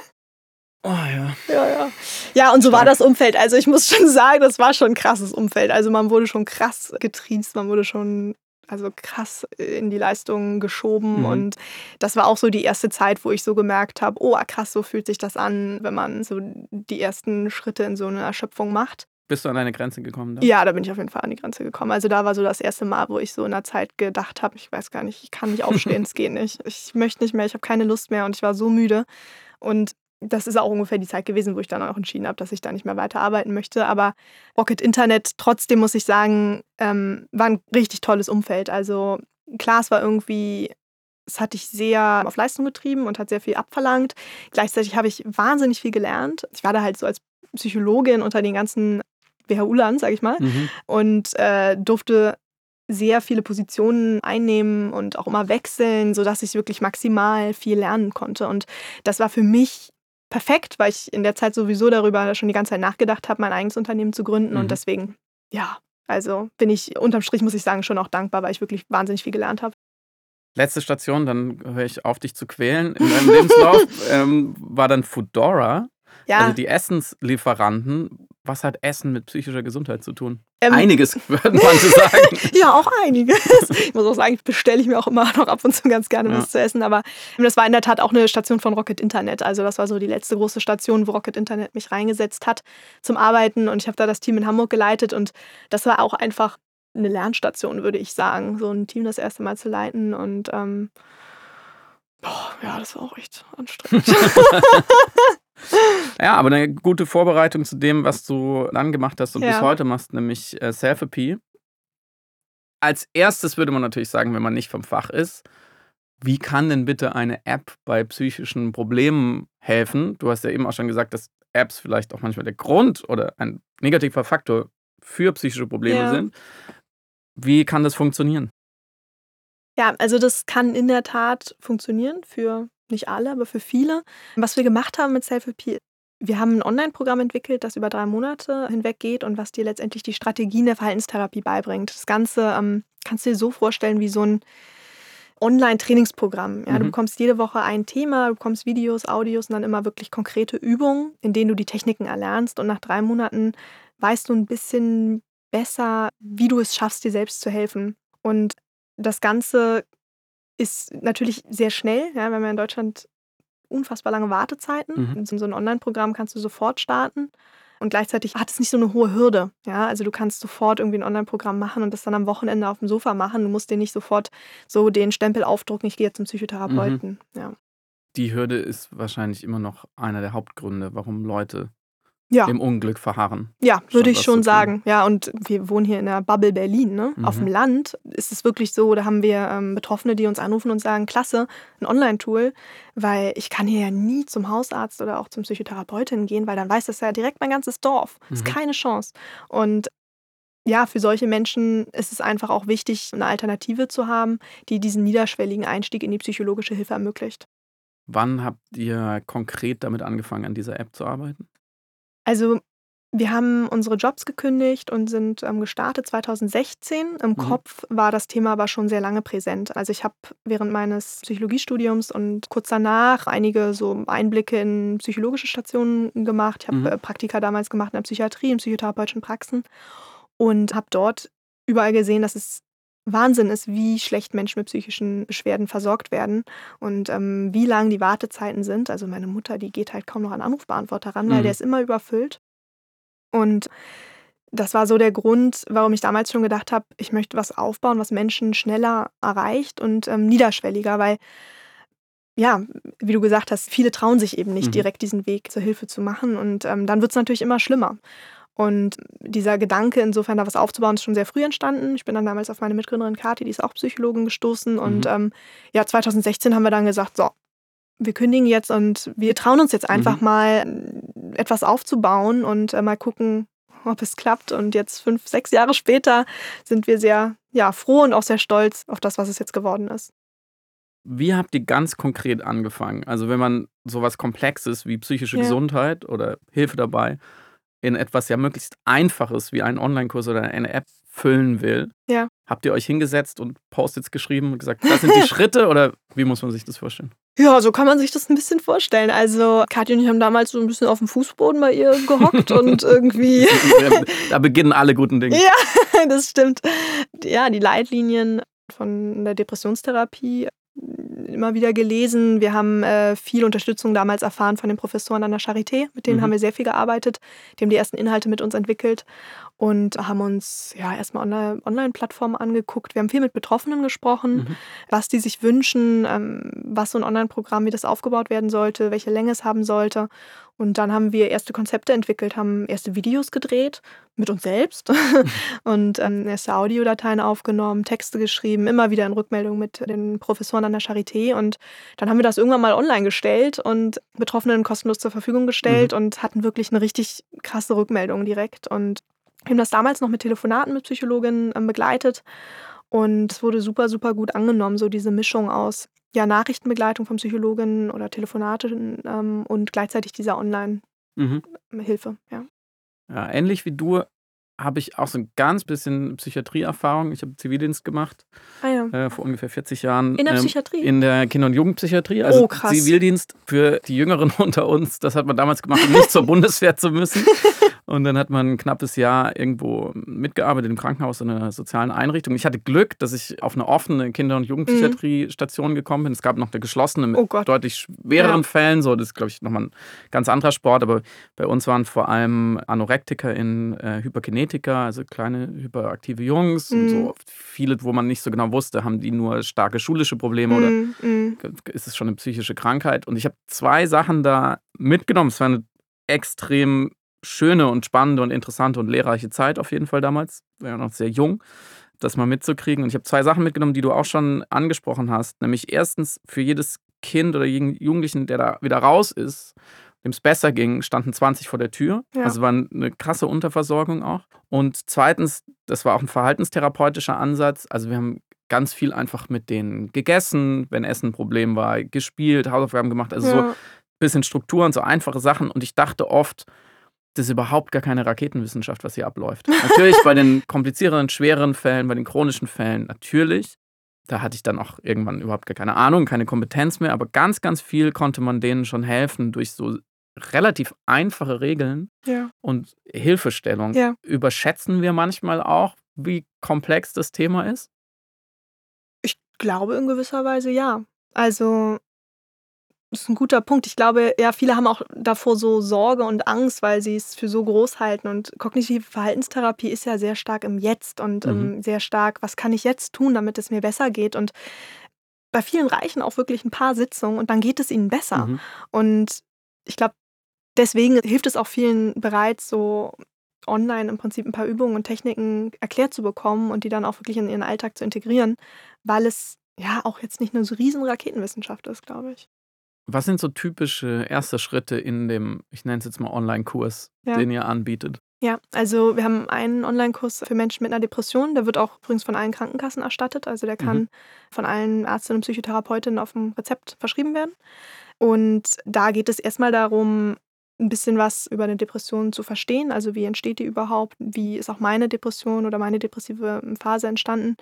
Oh ja. Ja, ja. Ja, und so war das Umfeld. Also ich muss schon sagen, das war schon ein krasses Umfeld. Also man wurde schon krass getriezt, man wurde schon also krass in die Leistung geschoben. Mhm. Und das war auch so die erste Zeit, wo ich so gemerkt habe, oh krass, so fühlt sich das an, wenn man so die ersten Schritte in so eine Erschöpfung macht. Bist du an deine Grenze gekommen? Da? Ja, da bin ich auf jeden Fall an die Grenze gekommen. Also da war so das erste Mal, wo ich so in der Zeit gedacht habe, ich weiß gar nicht, ich kann nicht aufstehen, es geht nicht. Ich möchte nicht mehr, ich habe keine Lust mehr und ich war so müde. Und das ist auch ungefähr die Zeit gewesen, wo ich dann auch entschieden habe, dass ich da nicht mehr weiterarbeiten möchte. Aber Rocket Internet, trotzdem muss ich sagen, ähm, war ein richtig tolles Umfeld. Also klar, es war irgendwie, es hat dich sehr auf Leistung getrieben und hat sehr viel abverlangt. Gleichzeitig habe ich wahnsinnig viel gelernt. Ich war da halt so als Psychologin unter den ganzen WHU-Lern, sage ich mal, mhm. und äh, durfte sehr viele Positionen einnehmen und auch immer wechseln, sodass ich wirklich maximal viel lernen konnte. Und das war für mich perfekt, weil ich in der Zeit sowieso darüber schon die ganze Zeit nachgedacht habe, mein eigenes Unternehmen zu gründen. Mhm. Und deswegen, ja, also bin ich unterm Strich, muss ich sagen, schon auch dankbar, weil ich wirklich wahnsinnig viel gelernt habe. Letzte Station, dann höre ich auf, dich zu quälen. In deinem Lebenslauf ähm, war dann Foodora. Ja. Also die Essenslieferanten. Was hat Essen mit psychischer Gesundheit zu tun? Ähm, einiges, würde man so sagen. ja, auch einiges. Ich muss auch sagen, bestelle ich mir auch immer noch ab und zu ganz gerne ja. was zu essen. Aber das war in der Tat auch eine Station von Rocket Internet. Also das war so die letzte große Station, wo Rocket Internet mich reingesetzt hat zum Arbeiten. Und ich habe da das Team in Hamburg geleitet. Und das war auch einfach eine Lernstation, würde ich sagen. So ein Team das erste Mal zu leiten. Und ähm, Boah, ja, das war auch echt anstrengend. Ja, aber eine gute Vorbereitung zu dem, was du dann gemacht hast und Ja. bis heute machst, nämlich äh, Selfie. Als erstes würde man natürlich sagen, wenn man nicht vom Fach ist, wie kann denn bitte eine App bei psychischen Problemen helfen? Du hast ja eben auch schon gesagt, dass Apps vielleicht auch manchmal der Grund oder ein negativer Faktor für psychische Probleme Ja. sind. Wie kann das funktionieren? Ja, also das kann in der Tat funktionieren für nicht alle, aber für viele. Was wir gemacht haben mit Self-Help, wir haben ein Online-Programm entwickelt, das über drei Monate hinweg geht und was dir letztendlich die Strategien der Verhaltenstherapie beibringt. Das Ganze ähm, kannst du dir so vorstellen wie so ein Online-Trainingsprogramm. Ja, Du Mhm. bekommst jede Woche ein Thema, du bekommst Videos, Audios und dann immer wirklich konkrete Übungen, in denen du die Techniken erlernst. Und nach drei Monaten weißt du ein bisschen besser, wie du es schaffst, dir selbst zu helfen. Und das Ganze ist natürlich sehr schnell. Ja, wir haben ja in Deutschland unfassbar lange Wartezeiten. Mhm. In so ein Online-Programm kannst du sofort starten. Und gleichzeitig hat es nicht so eine hohe Hürde. Ja, also du kannst sofort irgendwie ein Online-Programm machen und das dann am Wochenende auf dem Sofa machen. Du musst dir nicht sofort so den Stempel aufdrucken, ich gehe jetzt zum Psychotherapeuten. Ja. Die Hürde ist wahrscheinlich immer noch einer der Hauptgründe, warum Leute Ja. im Unglück verharren. Ja, würde ich schon sagen. Ja, und wir wohnen hier in der Bubble Berlin. Ne? Auf Mhm. dem Land ist es wirklich so, da haben wir ähm, Betroffene, die uns anrufen und sagen, klasse, ein Online-Tool, weil ich kann hier ja nie zum Hausarzt oder auch zum Psychotherapeutin gehen, weil dann weiß das ja direkt mein ganzes Dorf. Ist Mhm. keine Chance. Und ja, für solche Menschen ist es einfach auch wichtig, eine Alternative zu haben, die diesen niederschwelligen Einstieg in die psychologische Hilfe ermöglicht. Wann habt ihr konkret damit angefangen, an dieser App zu arbeiten? Also, wir haben unsere Jobs gekündigt und sind ähm, gestartet 2016. Im Mhm. Kopf war das Thema aber schon sehr lange präsent. Also ich habe während meines Psychologiestudiums und kurz danach einige so Einblicke in psychologische Stationen gemacht. Ich habe Mhm. äh, Praktika damals gemacht in der Psychiatrie, in psychotherapeutischen Praxen und habe dort überall gesehen, dass es Wahnsinn ist, wie schlecht Menschen mit psychischen Beschwerden versorgt werden und ähm, wie lang die Wartezeiten sind. Also meine Mutter, die geht halt kaum noch an Anrufbeantworter ran, weil Mhm. der ist immer überfüllt. Und das war so der Grund, warum ich damals schon gedacht habe, ich möchte was aufbauen, was Menschen schneller erreicht und ähm, niederschwelliger, weil ja, wie du gesagt hast, viele trauen sich eben nicht Mhm. direkt diesen Weg zur Hilfe zu machen und ähm, dann wird es natürlich immer schlimmer. Und dieser Gedanke, insofern da was aufzubauen, ist schon sehr früh entstanden. Ich bin dann damals auf meine Mitgründerin Kathi, die ist auch Psychologin, gestoßen. Und Mhm. ähm, ja, 2016 haben wir dann gesagt, so, wir kündigen jetzt und wir trauen uns jetzt einfach Mhm. mal äh, etwas aufzubauen und äh, mal gucken, ob es klappt. Und jetzt fünf, sechs Jahre später sind wir sehr ja, froh und auch sehr stolz auf das, was es jetzt geworden ist. Wie habt ihr ganz konkret angefangen? Also wenn man sowas Komplexes wie psychische Ja. Gesundheit oder Hilfe dabei in etwas ja möglichst Einfaches wie einen Online-Kurs oder eine App füllen will, Ja. habt ihr euch hingesetzt und Post-its geschrieben und gesagt, das sind die Schritte oder wie muss man sich das vorstellen? Ja, so kann man sich das ein bisschen vorstellen. Also Kathi und ich haben damals so ein bisschen auf dem Fußboden bei ihr gehockt und irgendwie da beginnen alle guten Dinge. Ja, das stimmt. Ja, die Leitlinien von der Depressionstherapie immer wieder gelesen. Wir haben äh, viel Unterstützung damals erfahren von den Professoren an der Charité. Mit denen Mhm. haben wir sehr viel gearbeitet. Die haben die ersten Inhalte mit uns entwickelt und haben uns ja erstmal Online- Online-Plattformen angeguckt. Wir haben viel mit Betroffenen gesprochen, Mhm. was die sich wünschen, ähm, was so ein Online-Programm, wie das aufgebaut werden sollte, welche Länge es haben sollte. Und dann haben wir erste Konzepte entwickelt, haben erste Videos gedreht mit uns selbst und ähm, erste Audiodateien aufgenommen, Texte geschrieben, immer wieder in Rückmeldung mit den Professoren an der Charité. Und dann haben wir das irgendwann mal online gestellt und Betroffenen kostenlos zur Verfügung gestellt und hatten wirklich eine richtig krasse Rückmeldung direkt. Und wir haben das damals noch mit Telefonaten mit Psychologinnen ähm, begleitet. Und es wurde super, super gut angenommen, so diese Mischung aus ja, Nachrichtenbegleitung von Psychologinnen oder Telefonate ähm, und gleichzeitig dieser Online-Hilfe. Mhm. Ja. Ja, ähnlich wie du habe ich auch so ein ganz bisschen Psychiatrieerfahrung. Ich habe Zivildienst gemacht Ah ja. äh, vor ungefähr 40 Jahren. In der ähm, Psychiatrie? In der Kinder- und Jugendpsychiatrie. Also Oh, krass. Zivildienst für die Jüngeren unter uns, das hat man damals gemacht, um nicht zur Bundeswehr zu müssen. Und dann hat man ein knappes Jahr irgendwo mitgearbeitet im Krankenhaus in einer sozialen Einrichtung. Ich hatte Glück, dass ich auf eine offene Kinder- und Jugendpsychiatrie-Station gekommen bin. Es gab noch eine geschlossene mit Oh deutlich schwereren Ja. Fällen. So, das ist, glaube ich, nochmal ein ganz anderer Sport. Aber bei uns waren vor allem AnorektikerInnen, äh, Hyperkinetiker Genetiker, also kleine hyperaktive Jungs mhm. und so viele, wo man nicht so genau wusste, haben die nur starke schulische Probleme mhm. oder mhm. ist es schon eine psychische Krankheit? Und ich habe zwei Sachen da mitgenommen. Es war eine extrem schöne und spannende und interessante und lehrreiche Zeit auf jeden Fall damals. Ich war ja noch sehr jung, das mal mitzukriegen. Und ich habe zwei Sachen mitgenommen, die du auch schon angesprochen hast. Nämlich erstens für jedes Kind oder jeden Jugendlichen, der da wieder raus ist, dem es besser ging, standen 20 vor der Tür. Ja. Also war eine krasse Unterversorgung auch. Und zweitens, das war auch ein verhaltenstherapeutischer Ansatz. Also wir haben ganz viel einfach mit denen gegessen, wenn Essen ein Problem war, gespielt, Hausaufgaben gemacht. Also ja. so ein bisschen Strukturen, so einfache Sachen. Und ich dachte oft, das ist überhaupt gar keine Raketenwissenschaft, was hier abläuft. Natürlich bei den komplizierteren, schwereren Fällen, bei den chronischen Fällen, natürlich. Da hatte ich dann auch irgendwann überhaupt gar keine Ahnung, keine Kompetenz mehr, aber ganz, ganz viel konnte man denen schon helfen durch so relativ einfache Regeln ja. und Hilfestellung. Ja. Überschätzen wir manchmal auch, wie komplex das Thema ist? Ich glaube in gewisser Weise ja. Also das ist ein guter Punkt. Ich glaube, ja, viele haben auch davor so Sorge und Angst, weil sie es für so groß halten. Und kognitive Verhaltenstherapie ist ja sehr stark im Jetzt und mhm. ähm, sehr stark, was kann ich jetzt tun, damit es mir besser geht? Und bei vielen reichen auch wirklich ein paar Sitzungen und dann geht es ihnen besser. Mhm. Und ich glaube, deswegen hilft es auch vielen bereits so online im Prinzip ein paar Übungen und Techniken erklärt zu bekommen und die dann auch wirklich in ihren Alltag zu integrieren, weil es ja auch jetzt nicht nur so riesen Raketenwissenschaft ist, glaube ich. Was sind so typische erste Schritte in dem, ich nenne es jetzt mal Online-Kurs, ja. den ihr anbietet? Ja, also wir haben einen Online-Kurs für Menschen mit einer Depression. Der wird auch übrigens von allen Krankenkassen erstattet. Also der kann mhm. von allen Ärztinnen und Psychotherapeutinnen auf dem Rezept verschrieben werden. Und da geht es erstmal darum, ein bisschen was über eine Depression zu verstehen. Also wie entsteht die überhaupt? Wie ist auch meine Depression oder meine depressive Phase entstanden?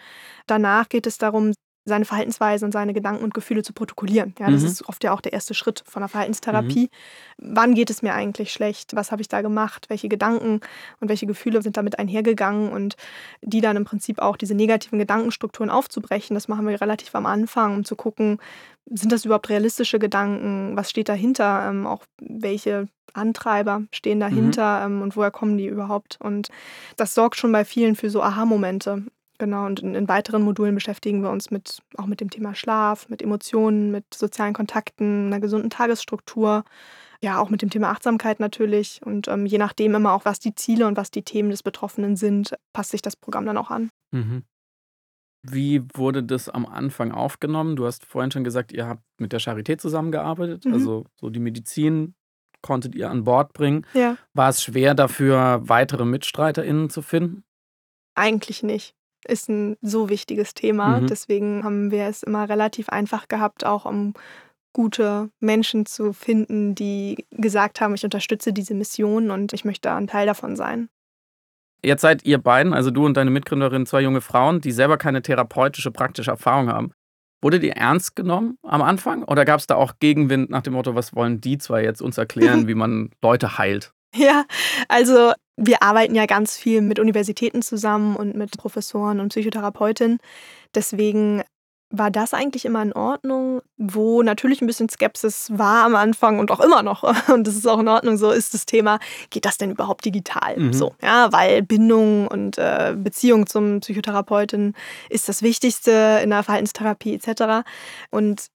Danach geht es darum, seine Verhaltensweise und seine Gedanken und Gefühle zu protokollieren. Ja, das mhm. ist oft ja auch der erste Schritt von der Verhaltenstherapie. Mhm. Wann geht es mir eigentlich schlecht? Was habe ich da gemacht? Welche Gedanken und welche Gefühle sind damit einhergegangen? Und die dann im Prinzip auch diese negativen Gedankenstrukturen aufzubrechen. Das machen wir relativ am Anfang, um zu gucken, sind das überhaupt realistische Gedanken? Was steht dahinter? Ähm, auch welche Antreiber stehen dahinter mhm. ähm, und woher kommen die überhaupt? Und das sorgt schon bei vielen für so Aha-Momente. Genau, und in, in, weiteren Modulen beschäftigen wir uns mit, auch mit dem Thema Schlaf, mit Emotionen, mit sozialen Kontakten, einer gesunden Tagesstruktur, ja, auch mit dem Thema Achtsamkeit natürlich. Und ähm, je nachdem immer auch, was die Ziele und was die Themen des Betroffenen sind, passt sich das Programm dann auch an. Mhm. Wie wurde das am Anfang aufgenommen? Du hast vorhin schon gesagt, ihr habt mit der Charité zusammengearbeitet, mhm. also so die Medizin konntet ihr an Bord bringen. Ja. War es schwer dafür, weitere MitstreiterInnen zu finden? Eigentlich nicht ist ein so wichtiges Thema. Mhm. Deswegen haben wir es immer relativ einfach gehabt, auch um gute Menschen zu finden, die gesagt haben, ich unterstütze diese Mission und ich möchte ein Teil davon sein. Jetzt seid ihr beiden, also du und deine Mitgründerin, zwei junge Frauen, die selber keine therapeutische, praktische Erfahrung haben. Wurde die ernst genommen am Anfang oder gab es da auch Gegenwind nach dem Motto, was wollen die zwei jetzt uns erklären, wie man Leute heilt? Ja, also wir arbeiten ja ganz viel mit Universitäten zusammen und mit Professoren und Psychotherapeutinnen. Deswegen war das eigentlich immer in Ordnung, wo natürlich ein bisschen Skepsis war am Anfang und auch immer noch. Und das ist auch in Ordnung, so ist das Thema, geht das denn überhaupt digital? Mhm. So, ja, weil Bindung und äh, Beziehung zum Psychotherapeuten ist das Wichtigste in der Verhaltenstherapie etc. Und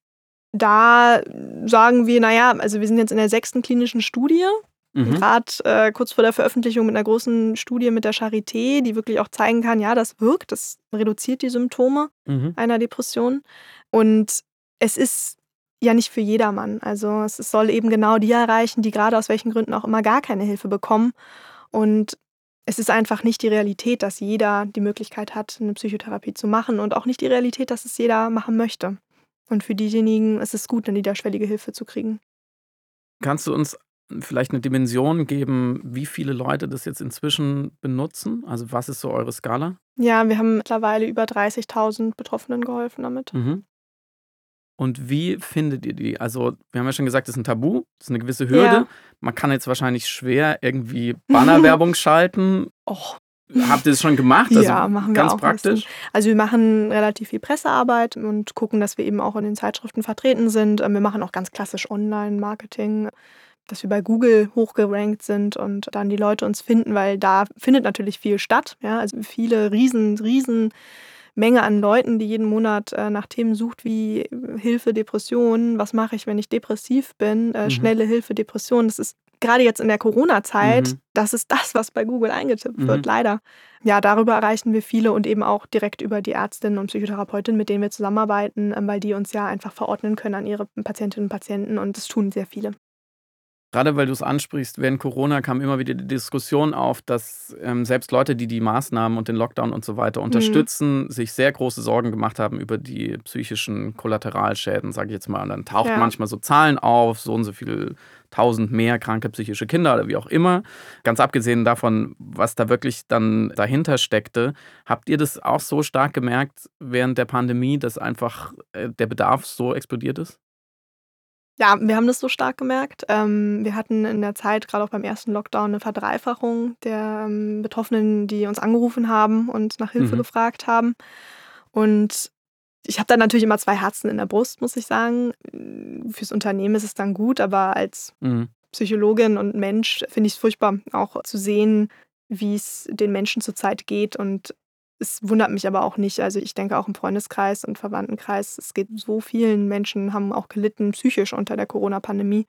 da sagen wir, naja, also wir sind jetzt in der sechsten klinischen Studie Mhm. Gerade äh, kurz vor der Veröffentlichung mit einer großen Studie mit der Charité, die wirklich auch zeigen kann, ja, das wirkt, das reduziert die Symptome mhm. einer Depression. Und es ist ja nicht für jedermann. Also es soll eben genau die erreichen, die gerade aus welchen Gründen auch immer gar keine Hilfe bekommen. Und es ist einfach nicht die Realität, dass jeder die Möglichkeit hat, eine Psychotherapie zu machen und auch nicht die Realität, dass es jeder machen möchte. Und für diejenigen ist es gut, eine niederschwellige Hilfe zu kriegen. Kannst du uns vielleicht eine Dimension geben, wie viele Leute das jetzt inzwischen benutzen? Also was ist so eure Skala? Ja, wir haben mittlerweile über 30.000 Betroffenen geholfen damit. Mhm. Und wie findet ihr die? Also, wir haben ja schon gesagt, das ist ein Tabu, das ist eine gewisse Hürde. Ja. Man kann jetzt wahrscheinlich schwer irgendwie Bannerwerbung schalten. Och. Habt ihr das schon gemacht? Also ja, machen wir ganz auch praktisch. Also wir machen relativ viel Pressearbeit und gucken, dass wir eben auch in den Zeitschriften vertreten sind. Wir machen auch ganz klassisch Online-Marketing dass wir bei Google hochgerankt sind und dann die Leute uns finden, weil da findet natürlich viel statt. Ja? Also viele riesen, riesen Menge an Leuten, die jeden Monat äh, nach Themen sucht wie Hilfe, Depressionen, was mache ich, wenn ich depressiv bin, äh, mhm. schnelle Hilfe, Depressionen. Das ist gerade jetzt in der Corona-Zeit, mhm. das ist das, was bei Google eingetippt mhm. wird, leider. Ja, darüber erreichen wir viele und eben auch direkt über die Ärztinnen und Psychotherapeutinnen, mit denen wir zusammenarbeiten, ähm, weil die uns ja einfach verordnen können an ihre Patientinnen und Patienten und das tun sehr viele. Gerade weil du es ansprichst, während Corona kam immer wieder die Diskussion auf, dass ähm, selbst Leute, die die Maßnahmen und den Lockdown und so weiter mhm. unterstützen, mhm. sich sehr große Sorgen gemacht haben über die psychischen Kollateralschäden, sage ich jetzt mal. Und dann tauchen ja. manchmal so Zahlen auf, so und so viel tausend mehr kranke psychische Kinder oder wie auch immer. Ganz abgesehen davon, was da wirklich dann dahinter steckte, habt ihr das auch so stark gemerkt während der Pandemie, dass einfach äh, der Bedarf so explodiert ist? Ja, wir haben das so stark gemerkt. Ähm, wir hatten in der Zeit, gerade auch beim ersten Lockdown, eine Verdreifachung der ähm, Betroffenen, die uns angerufen haben und nach Hilfe mhm. gefragt haben. Und ich habe da natürlich immer zwei Herzen in der Brust, muss ich sagen. Fürs Unternehmen ist es dann gut, aber als mhm. Psychologin und Mensch finde ich es furchtbar, auch zu sehen, wie es den Menschen zurzeit geht und es wundert mich aber auch nicht. Also ich denke auch im Freundeskreis und Verwandtenkreis, es geht so vielen Menschen, haben auch gelitten psychisch unter der Corona-Pandemie.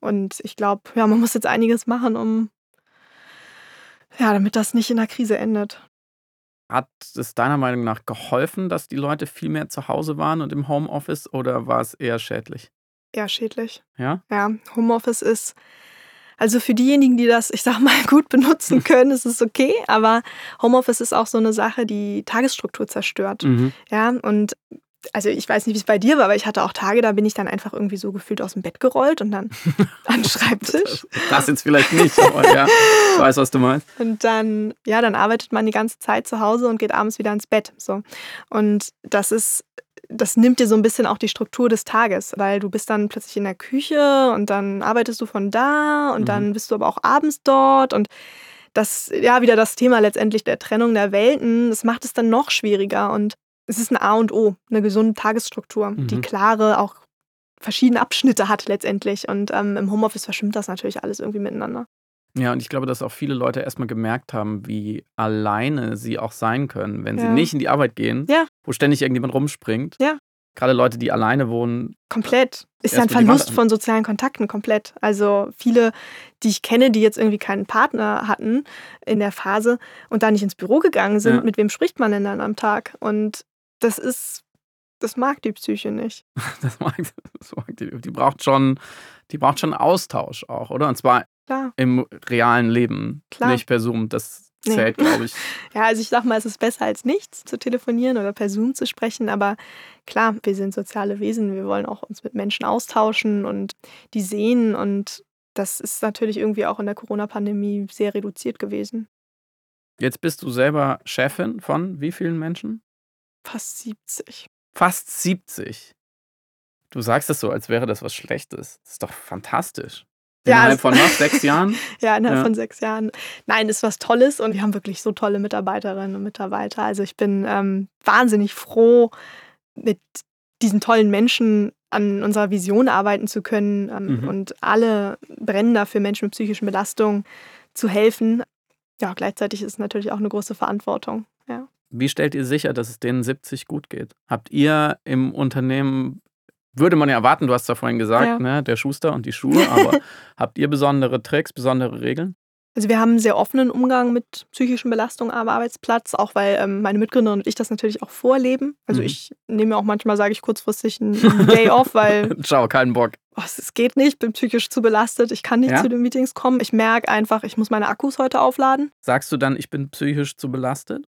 Und ich glaube, ja, man muss jetzt einiges machen, um ja, damit das nicht in der Krise endet. Hat es deiner Meinung nach geholfen, dass die Leute viel mehr zu Hause waren und im Homeoffice oder war es eher schädlich? Eher schädlich. Ja? Ja, Homeoffice ist also für diejenigen, die das, ich sag mal, gut benutzen können, ist es okay. Aber Homeoffice ist auch so eine Sache, die Tagesstruktur zerstört. Mhm. Ja, und also ich weiß nicht, wie es bei dir war, aber ich hatte auch Tage, da bin ich dann einfach irgendwie so gefühlt aus dem Bett gerollt und dann an den Schreibtisch. Das jetzt vielleicht nicht, aber ja, ich weiß, was du meinst. Und dann, ja, dann arbeitet man die ganze Zeit zu Hause und geht abends wieder ins Bett. So. Und das ist das nimmt dir so ein bisschen auch die Struktur des Tages, weil du bist dann plötzlich in der Küche und dann arbeitest du von da und mhm. dann bist du aber auch abends dort und das, ja, wieder das Thema letztendlich der Trennung der Welten, das macht es dann noch schwieriger und es ist ein A und O, eine gesunde Tagesstruktur, mhm. die klare, auch verschiedene Abschnitte hat letztendlich und ähm, im Homeoffice verschwimmt das natürlich alles irgendwie miteinander. Ja, und ich glaube, dass auch viele Leute erstmal gemerkt haben, wie alleine sie auch sein können, wenn ja. sie nicht in die Arbeit gehen, ja. wo ständig irgendjemand rumspringt. Ja. Gerade Leute, die alleine wohnen. Komplett. Ist ja ein Verlust von sozialen Kontakten, komplett. Also viele, die ich kenne, die jetzt irgendwie keinen Partner hatten in der Phase und da nicht ins Büro gegangen sind, ja. mit wem spricht man denn dann am Tag? Und das ist, das mag die Psyche nicht. das mag, das mag die. Die braucht schon, die braucht schon Austausch auch, oder? Und zwar Klar. im realen Leben, Klar. nicht per Zoom. Das zählt, nee. glaube ich. Ja, also ich sag mal, es ist besser als nichts zu telefonieren oder per Zoom zu sprechen, aber klar, wir sind soziale Wesen, wir wollen auch uns mit Menschen austauschen und die sehen und das ist natürlich irgendwie auch in der Corona-Pandemie sehr reduziert gewesen. Jetzt bist du selber Chefin von wie vielen Menschen? Fast 70. Fast 70. Du sagst das so, als wäre das was Schlechtes. Das ist doch fantastisch. Innerhalb ja, von was? Sechs Jahren? ja, innerhalb ja. von sechs Jahren. Nein, ist was Tolles und wir haben wirklich so tolle Mitarbeiterinnen und Mitarbeiter. Also ich bin ähm, wahnsinnig froh, mit diesen tollen Menschen an unserer Vision arbeiten zu können ähm, mhm. und alle brennen dafür, Menschen mit psychischen Belastungen zu helfen. Ja, gleichzeitig ist es natürlich auch eine große Verantwortung. Ja. Wie stellt ihr sicher, dass es denen 70 gut geht? Habt ihr im Unternehmen würde man ja erwarten, du hast ja vorhin gesagt, ja. ne, der Schuster und die Schuhe, aber habt ihr besondere Tricks, besondere Regeln? Also wir haben einen sehr offenen Umgang mit psychischen Belastungen am Arbeitsplatz, auch weil ähm, meine Mitgründerin und ich das natürlich auch vorleben. Also mhm. ich nehme auch manchmal, sage ich kurzfristig einen, Day off, weil... Ciao, keinen Bock. Oh, es geht nicht, bin psychisch zu belastet, ich kann nicht ja? zu den Meetings kommen. Ich merke einfach, ich muss meine Akkus heute aufladen. Sagst du dann, ich bin psychisch zu belastet?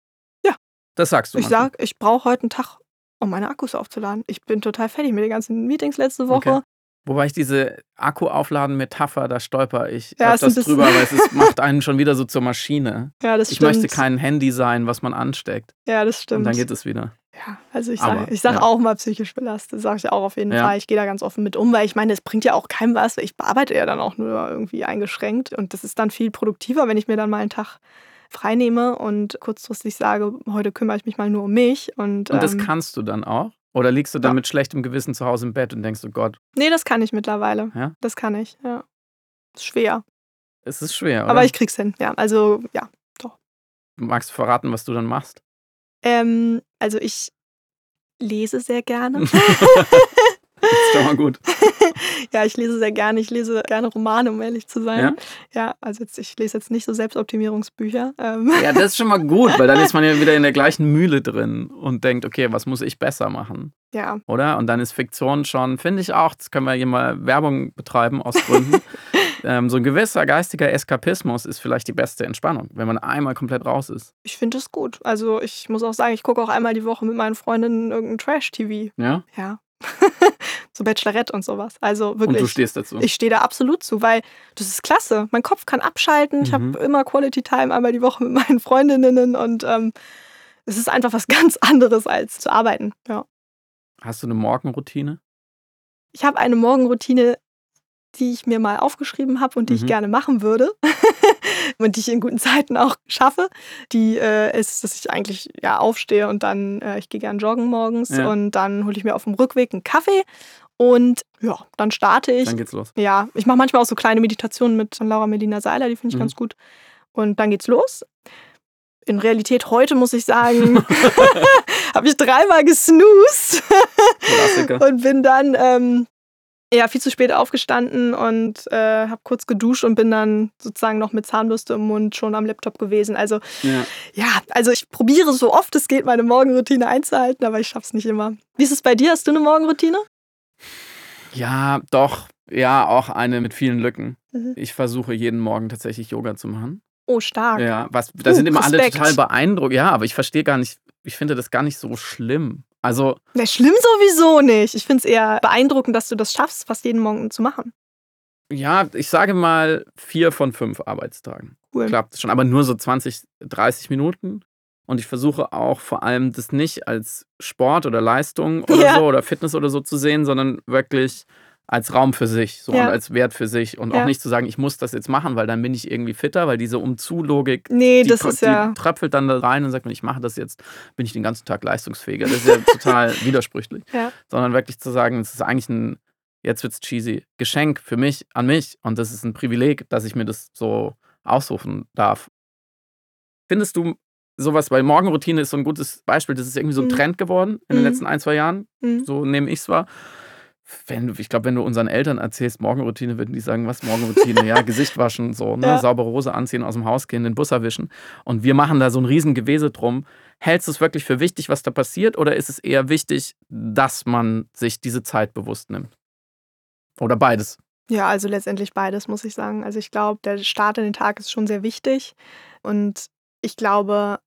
Ja. Das sagst du. Ich sage, ich brauche heute einen Tag um meine Akkus aufzuladen. Ich bin total fertig mit den ganzen Meetings letzte Woche. Okay. Wobei ich diese Akku-Aufladen-Metapher, da stolper ich ja, öfters drüber, weil es ist, macht einen schon wieder so zur Maschine. Ja, das ich stimmt. möchte kein Handy sein, was man ansteckt. Ja, das stimmt. Und dann geht es wieder. Ja, also ich sage sag ja. auch mal psychisch belastet, sage ich auch auf jeden ja. Fall. Ich gehe da ganz offen mit um, weil ich meine, es bringt ja auch keinem was. Ich bearbeite ja dann auch nur irgendwie eingeschränkt und das ist dann viel produktiver, wenn ich mir dann mal einen Tag freinehme und kurzfristig sage, heute kümmere ich mich mal nur um mich. Und, und das ähm, kannst du dann auch? Oder liegst du dann ja. mit schlechtem Gewissen zu Hause im Bett und denkst, oh Gott? Nee, das kann ich mittlerweile. Ja? Das kann ich, ja. Ist schwer. Es ist schwer, oder? Aber ich krieg's hin, ja. Also, ja. Magst du verraten, was du dann machst? Ähm, also ich lese sehr gerne. Ist doch mal gut. ja, ich lese sehr gerne. Ich lese gerne Romane, um ehrlich zu sein. Ja? Ja, also jetzt, ich lese jetzt nicht so Selbstoptimierungsbücher. Ähm, Ja, das ist schon mal gut, weil dann ist man ja wieder in der gleichen Mühle drin und denkt, okay, was muss ich besser machen, ja. oder? Und dann ist Fiktion schon, finde ich auch, das können wir hier mal Werbung betreiben aus Gründen. ähm, so ein gewisser geistiger Eskapismus ist vielleicht die beste Entspannung, wenn man einmal komplett raus ist. Ich finde es gut. Also ich muss auch sagen, ich gucke auch einmal die Woche mit meinen Freundinnen irgendein Trash-TV. Ja? Ja. So Bachelorette und sowas. Also Und wirklich. du stehst dazu. Ich stehe da absolut zu, weil das ist klasse. Mein Kopf kann abschalten. Ich Mhm. habe immer Quality Time einmal die Woche mit meinen Freundinnen und ähm, es ist einfach was ganz anderes als zu arbeiten. Ja. Hast du eine Morgenroutine? Ich habe eine Morgenroutine, die ich mir mal aufgeschrieben habe und die ich Mhm. gerne machen würde und die ich in guten Zeiten auch schaffe. Die äh, ist, dass ich eigentlich ja aufstehe und dann äh, ich gehe gern joggen morgens Ja. und dann hole ich mir auf dem Rückweg einen Kaffee und ja, dann starte ich. Dann geht's los. Ja, ich mache manchmal auch so kleine Meditationen mit Laura Melina Seiler, die finde ich Mhm. ganz gut. Und dann geht's los. In Realität heute muss ich sagen, habe ich dreimal gesnoost und bin dann ähm, ja viel zu spät aufgestanden und äh, habe kurz geduscht und bin dann sozusagen noch mit Zahnbürste im Mund schon am Laptop gewesen. Also Ja. ja, also ich probiere so oft es geht, meine Morgenroutine einzuhalten, aber ich schaffe es nicht immer. Wie ist es bei dir? Hast du eine Morgenroutine? Ja, doch. Ja, auch eine mit vielen Lücken. Mhm. Ich versuche jeden Morgen tatsächlich Yoga zu machen. Oh, stark. Ja, was, da Uh, sind immer alle Respekt. total beeindruckt. Ja, aber ich verstehe gar nicht, ich finde das gar nicht so schlimm. Also, Na, schlimm sowieso nicht. Ich finde es eher beeindruckend, dass du das schaffst, fast jeden Morgen zu machen. ja, ich sage mal vier von fünf Arbeitstagen. Cool. Klappt schon, aber nur so 20, 30 Minuten. Und ich versuche auch vor allem das nicht als Sport oder Leistung oder Ja. so oder Fitness oder so zu sehen, sondern wirklich als Raum für sich so Ja. und als Wert für sich und Ja. auch nicht zu sagen, ich muss das jetzt machen, weil dann bin ich irgendwie fitter, weil diese Umzu-Logik Nee, die, ist ja. die tröpfelt dann da rein und sagt, wenn ich mache das jetzt, bin ich den ganzen Tag leistungsfähiger. Das ist ja total widersprüchlich. Sondern wirklich zu sagen, es ist eigentlich ein, jetzt wird's cheesy, Geschenk für mich, an mich. Und das ist ein Privileg, dass ich mir das so aussuchen darf. Findest du sowas, weil Morgenroutine ist so ein gutes Beispiel, das ist irgendwie so ein Mhm. Trend geworden in den Mhm. letzten ein, zwei Jahren. Mhm. So nehme ich es wahr. Wenn, du- ich glaube, wenn du unseren Eltern erzählst, Morgenroutine, würden die sagen, was Morgenroutine? ja, Gesicht waschen, so, ne? Ja. saubere Hose anziehen, aus dem Haus gehen, den Bus erwischen. Und wir machen da so ein riesen Gewese drum. Hältst du es wirklich für wichtig, was da passiert? Oder ist es eher wichtig, dass man sich diese Zeit bewusst nimmt? Oder beides? Ja, also letztendlich beides, muss ich sagen. Also ich glaube, der Start in den Tag ist schon sehr wichtig. Und ich glaube,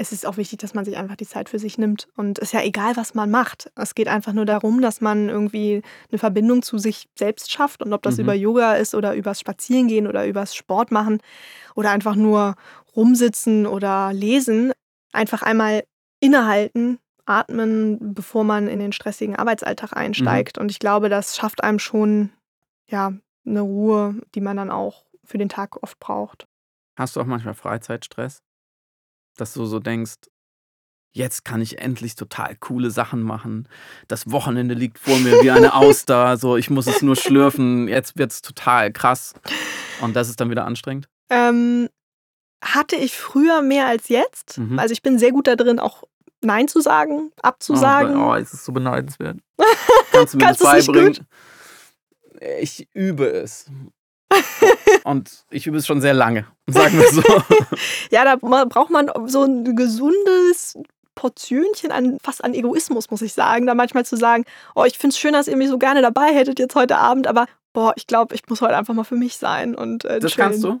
es ist auch wichtig, dass man sich einfach die Zeit für sich nimmt. Und es ist ja egal, was man macht. Es geht einfach nur darum, dass man irgendwie eine Verbindung zu sich selbst schafft. Und ob das Mhm. über Yoga ist oder übers Spazierengehen oder übers Sport machen oder einfach nur rumsitzen oder lesen, einfach einmal innehalten, atmen, bevor man in den stressigen Arbeitsalltag einsteigt. Und ich glaube, das schafft einem schon ja, eine Ruhe, die man dann auch für den Tag oft braucht. Hast du auch manchmal Freizeitstress? Dass du so denkst, jetzt kann ich endlich total coole Sachen machen. Das Wochenende liegt vor mir wie eine Auster. So, ich muss es nur schlürfen. Jetzt wird es total krass. Und das ist dann wieder anstrengend. Ähm, hatte ich früher mehr als jetzt. Mhm. Also ich bin sehr gut da drin, auch Nein zu sagen, abzusagen. Oh, oh, es ist so beneidenswert. Kannst du mir Kannst das beibringen? Ich übe es. Und ich übe es schon sehr lange, sagen wir so. Ja, da braucht man so ein gesundes Portionchen an, fast an Egoismus, muss ich sagen. Da manchmal zu sagen, oh, ich finde es schön, dass ihr mich so gerne dabei hättet jetzt heute Abend, aber boah, ich glaube, ich muss heute einfach mal für mich sein. Und, äh, Das chillen. kannst du.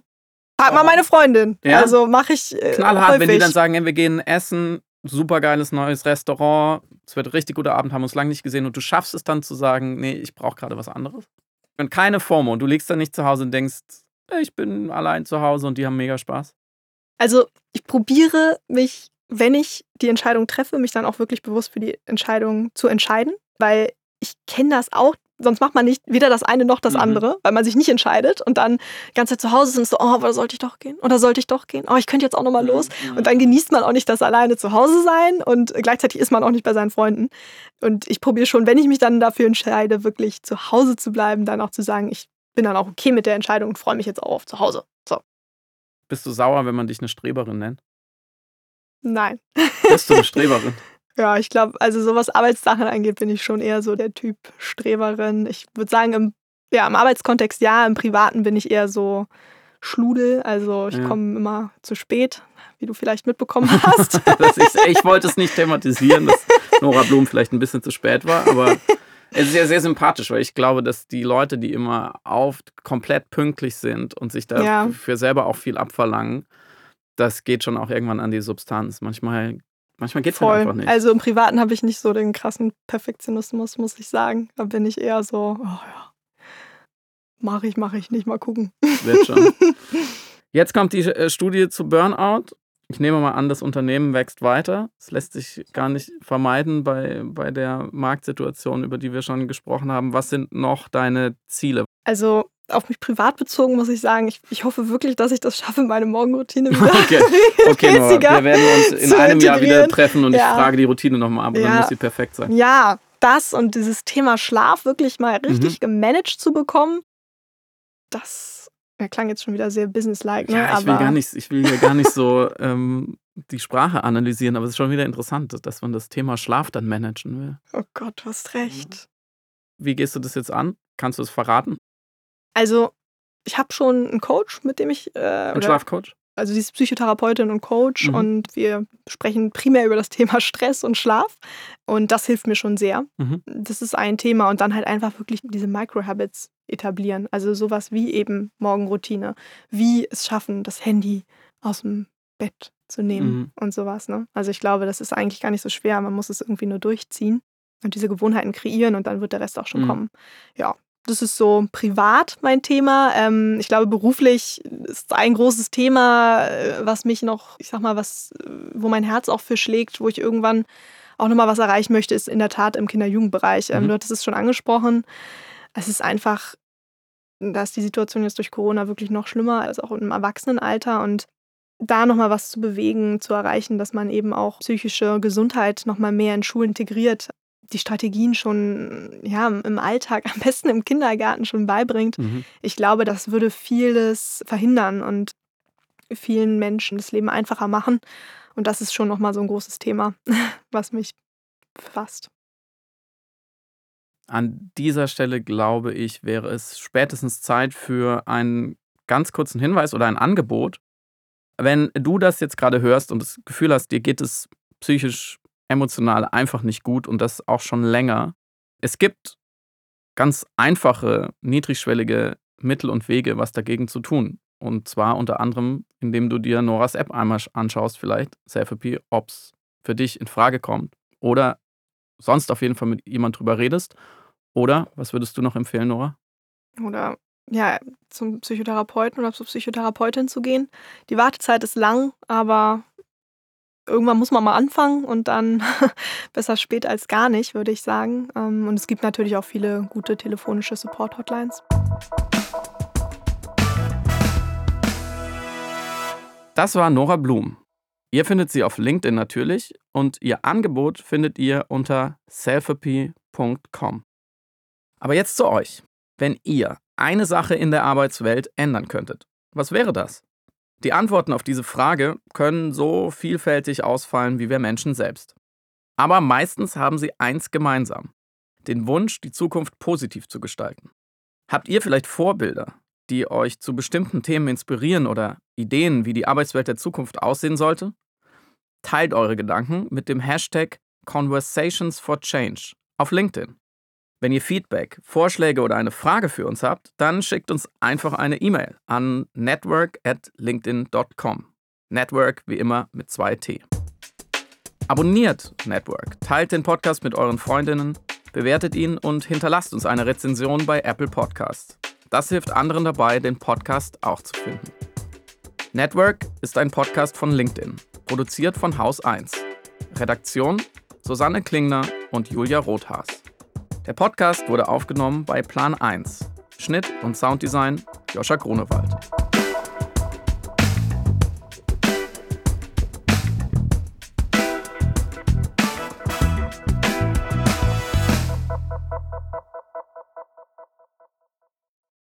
Frag mal meine Freundin. Ja? Also mache ich äh, Knallhart, häufig. wenn die dann sagen, ey, wir gehen essen, super geiles neues Restaurant, es wird ein richtig guter Abend, haben uns lange nicht gesehen und du schaffst es dann zu sagen, nee, ich brauche gerade was anderes. Und keine FOMO und du liegst dann nicht zu Hause und denkst, ich bin allein zu Hause und die haben mega Spaß. Also ich probiere mich, wenn ich die Entscheidung treffe, mich dann auch wirklich bewusst für die Entscheidung zu entscheiden, weil ich kenne das auch. Sonst macht man nicht weder das eine noch das Mhm. andere, weil man sich nicht entscheidet und dann die ganze Zeit zu Hause ist und so, oh, aber sollte ich doch gehen? Oder sollte ich doch gehen? Oh, ich könnte jetzt auch noch mal los. Und dann genießt man auch nicht das alleine zu Hause sein und gleichzeitig ist man auch nicht bei seinen Freunden. Und ich probiere schon, wenn ich mich dann dafür entscheide, wirklich zu Hause zu bleiben, dann auch zu sagen, ich bin dann auch okay mit der Entscheidung und freue mich jetzt auch auf zu Hause. So. Bist du sauer, wenn man dich eine Streberin nennt? Nein. Bist du eine Streberin? ja, ich glaube, also so was Arbeitssachen angeht, bin ich schon eher so der Typ Streberin. Ich würde sagen, im, ja, im Arbeitskontext ja, im Privaten bin ich eher so Schludel. Also ich Ja. komme immer zu spät, wie du vielleicht mitbekommen hast. Ich wollte es nicht thematisieren, dass Nora Blum vielleicht ein bisschen zu spät war, aber es ist ja sehr sympathisch, weil ich glaube, dass die Leute, die immer auf komplett pünktlich sind und sich da Ja. selber auch viel abverlangen, das geht schon auch irgendwann an die Substanz. Manchmal, manchmal geht es halt einfach nicht. Also im Privaten habe ich nicht so den krassen Perfektionismus, muss ich sagen. Da bin ich eher so, oh ja, mache ich, mache ich nicht, mal gucken. Wird schon. Jetzt kommt die äh, Studie zu Burnout. Ich nehme mal an, das Unternehmen wächst weiter. Es lässt sich gar nicht vermeiden bei, bei der Marktsituation, über die wir schon gesprochen haben. Was sind noch deine Ziele? Also auf mich privat bezogen muss ich sagen, ich, ich hoffe wirklich, dass ich das schaffe, meine Morgenroutine wieder Okay, okay Nora, wir werden uns in einem Jahr wieder treffen und Ja. ich frage die Routine nochmal ab, und dann Ja. muss sie perfekt sein. Ja, das und dieses Thema Schlaf wirklich mal richtig Mhm. gemanagt zu bekommen, das ja, klang jetzt schon wieder sehr businesslike, ne? Ja, ich will gar nicht, ich will hier gar nicht so ähm, die Sprache analysieren, aber es ist schon wieder interessant, dass man das Thema Schlaf dann managen will. oh Gott, du hast recht. Wie gehst du das jetzt an? Kannst du es verraten? Also ich habe schon einen Coach, mit dem ich äh, Ein Schlafcoach? also sie ist Psychotherapeutin und Coach Mhm. und wir sprechen primär über das Thema Stress und Schlaf und das hilft mir schon sehr. Mhm. Das ist ein Thema und dann halt einfach wirklich diese Microhabits etablieren, also sowas wie eben Morgenroutine, wie es schaffen, das Handy aus dem Bett zu nehmen Mhm. und sowas. Ne? Also ich glaube, das ist eigentlich gar nicht so schwer, man muss es irgendwie nur durchziehen und diese Gewohnheiten kreieren und dann wird der Rest auch schon Mhm. kommen. Ja, das ist so privat mein Thema. Ähm, ich glaube, beruflich ist ein großes Thema, äh, was mich noch, ich sag mal, was, äh, wo mein Herz auch für schlägt, wo ich irgendwann auch nochmal was erreichen möchte, ist in der Tat im Kinder-Jugendbereich. Ähm, Mhm. Du hattest es schon angesprochen. Es ist einfach, da ist die Situation jetzt durch Corona wirklich noch schlimmer als auch im Erwachsenenalter und da nochmal was zu bewegen, zu erreichen, dass man eben auch psychische Gesundheit nochmal mehr in Schulen integriert, die Strategien schon ja, im Alltag, am besten im Kindergarten schon beibringt. Mhm. Ich glaube, das würde vieles verhindern und vielen Menschen das Leben einfacher machen. Und das ist schon nochmal so ein großes Thema, was mich befasst. An dieser Stelle glaube ich, wäre es spätestens Zeit für einen ganz kurzen Hinweis oder ein Angebot. Wenn du das jetzt gerade hörst und das Gefühl hast, dir geht es psychisch, emotional einfach nicht gut und das auch schon länger, es gibt ganz einfache, niedrigschwellige Mittel und Wege, was dagegen zu tun. Und zwar unter anderem, indem du dir Noras App einmal anschaust, vielleicht Selfie, ob es für dich in Frage kommt. Oder sonst auf jeden Fall mit jemand drüber redest. Oder, was würdest du noch empfehlen, Nora? Oder ja, zum Psychotherapeuten oder zur Psychotherapeutin zu gehen. Die Wartezeit ist lang, aber irgendwann muss man mal anfangen und dann besser spät als gar nicht, würde ich sagen. Ähm, Und es gibt natürlich auch viele gute telefonische Support-Hotlines. Das war Nora Blum. Ihr findet sie auf LinkedIn natürlich und ihr Angebot findet ihr unter selfapy.com. Aber jetzt zu euch. Wenn ihr eine Sache in der Arbeitswelt ändern könntet, was wäre das? Die Antworten auf diese Frage können so vielfältig ausfallen wie wir Menschen selbst. Aber meistens haben sie eins gemeinsam. Den Wunsch, die Zukunft positiv zu gestalten. Habt ihr vielleicht Vorbilder, die euch zu bestimmten Themen inspirieren oder Ideen, wie die Arbeitswelt der Zukunft aussehen sollte? Teilt eure Gedanken mit dem Hashtag Conversations for Change auf LinkedIn. Wenn ihr Feedback, Vorschläge oder eine Frage für uns habt, dann schickt uns einfach eine E-Mail an network@linkedin.com. Network wie immer mit zwei T. Abonniert Network, teilt den Podcast mit euren Freundinnen, bewertet ihn und hinterlasst uns eine Rezension bei Apple Podcasts. Das hilft anderen dabei, den Podcast auch zu finden. Network ist ein Podcast von LinkedIn, produziert von Haus 1. Redaktion Susanne Klingner und Julia Rothaas. Der Podcast wurde aufgenommen bei Plan 1. Schnitt und Sounddesign Joscha Grunewald.